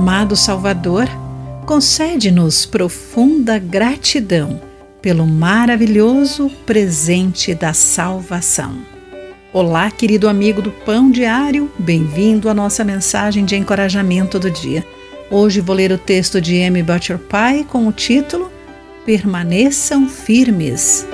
amado Salvador, concede-nos profunda gratidão pelo maravilhoso presente da salvação. Olá, querido amigo do Pão Diário, bem-vindo à nossa mensagem de encorajamento do dia. Hoje vou ler o texto de M. Butcher Pai com o título Permaneçam Firmes.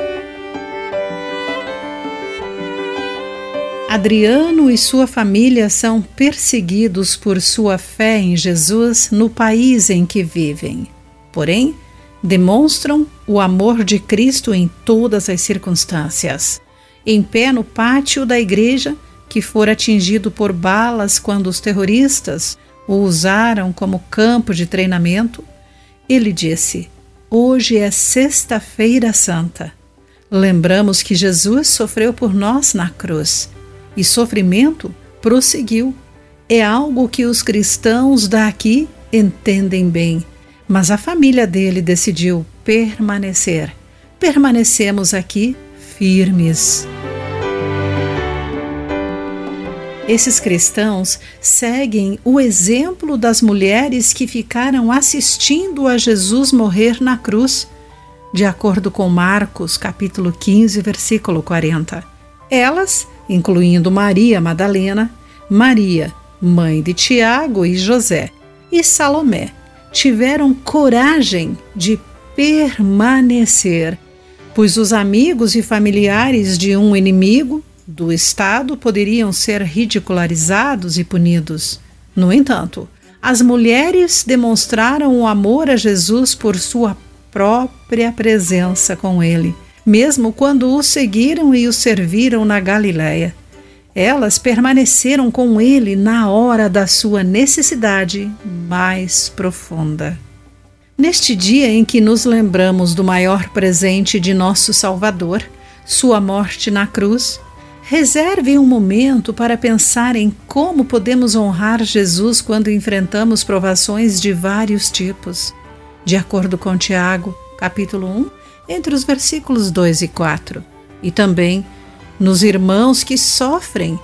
Adriano e sua família são perseguidos por sua fé em Jesus no país em que vivem. Porém, demonstram o amor de Cristo em todas as circunstâncias. Em pé no pátio da igreja, que for atingido por balas quando os terroristas o usaram como campo de treinamento, ele disse: Hoje é Sexta-feira Santa. Lembramos que Jesus sofreu por nós na cruz e sofrimento prosseguiu. É algo que os cristãos daqui entendem bem, mas a família dele decidiu permanecer. Permanecemos aqui firmes. Esses cristãos seguem o exemplo das mulheres que ficaram assistindo a Jesus morrer na cruz, de acordo com Marcos, capítulo 15, versículo 40. Elas incluindo Maria Madalena, Maria, mãe de Tiago e José, e Salomé, tiveram coragem de permanecer, pois os amigos e familiares de um inimigo do Estado poderiam ser ridicularizados e punidos. No entanto, as mulheres demonstraram o amor a Jesus por sua própria presença com ele mesmo quando o seguiram e o serviram na Galiléia. Elas permaneceram com ele na hora da sua necessidade mais profunda. Neste dia em que nos lembramos do maior presente de nosso Salvador, sua morte na cruz, reserve um momento para pensar em como podemos honrar Jesus quando enfrentamos provações de vários tipos. De acordo com Tiago, capítulo 1, entre os versículos 2 e 4, e também nos irmãos que sofrem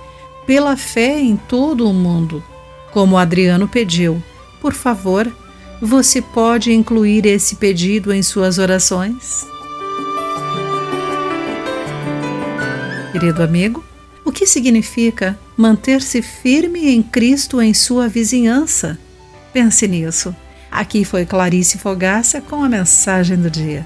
pela fé em todo o mundo. Como Adriano pediu, por favor, você pode incluir esse pedido em suas orações? Querido amigo, o que significa manter-se firme em Cristo em sua vizinhança? Pense nisso. Aqui foi Clarice Fogaça com a mensagem do dia.